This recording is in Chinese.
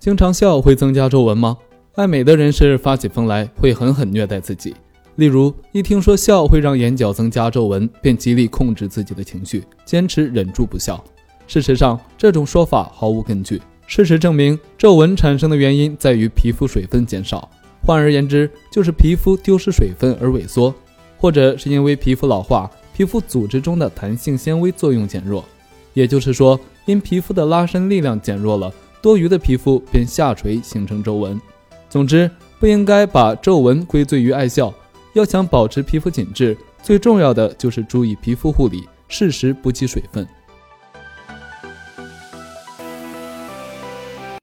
经常笑会增加皱纹吗？爱美的人士发起疯来会狠狠虐待自己。例如，一听说笑会让眼角增加皱纹，便极力控制自己的情绪，坚持忍住不笑。事实上，这种说法毫无根据。事实证明，皱纹产生的原因在于皮肤水分减少，换而言之，就是皮肤丢失水分而萎缩，或者是因为皮肤老化，皮肤组织中的弹性纤维作用减弱。也就是说，因皮肤的拉伸力量减弱了，多余的皮肤便下垂形成皱纹。总之，不应该把皱纹归罪于爱笑。要想保持皮肤紧致，最重要的就是注意皮肤护理，适时补给水分。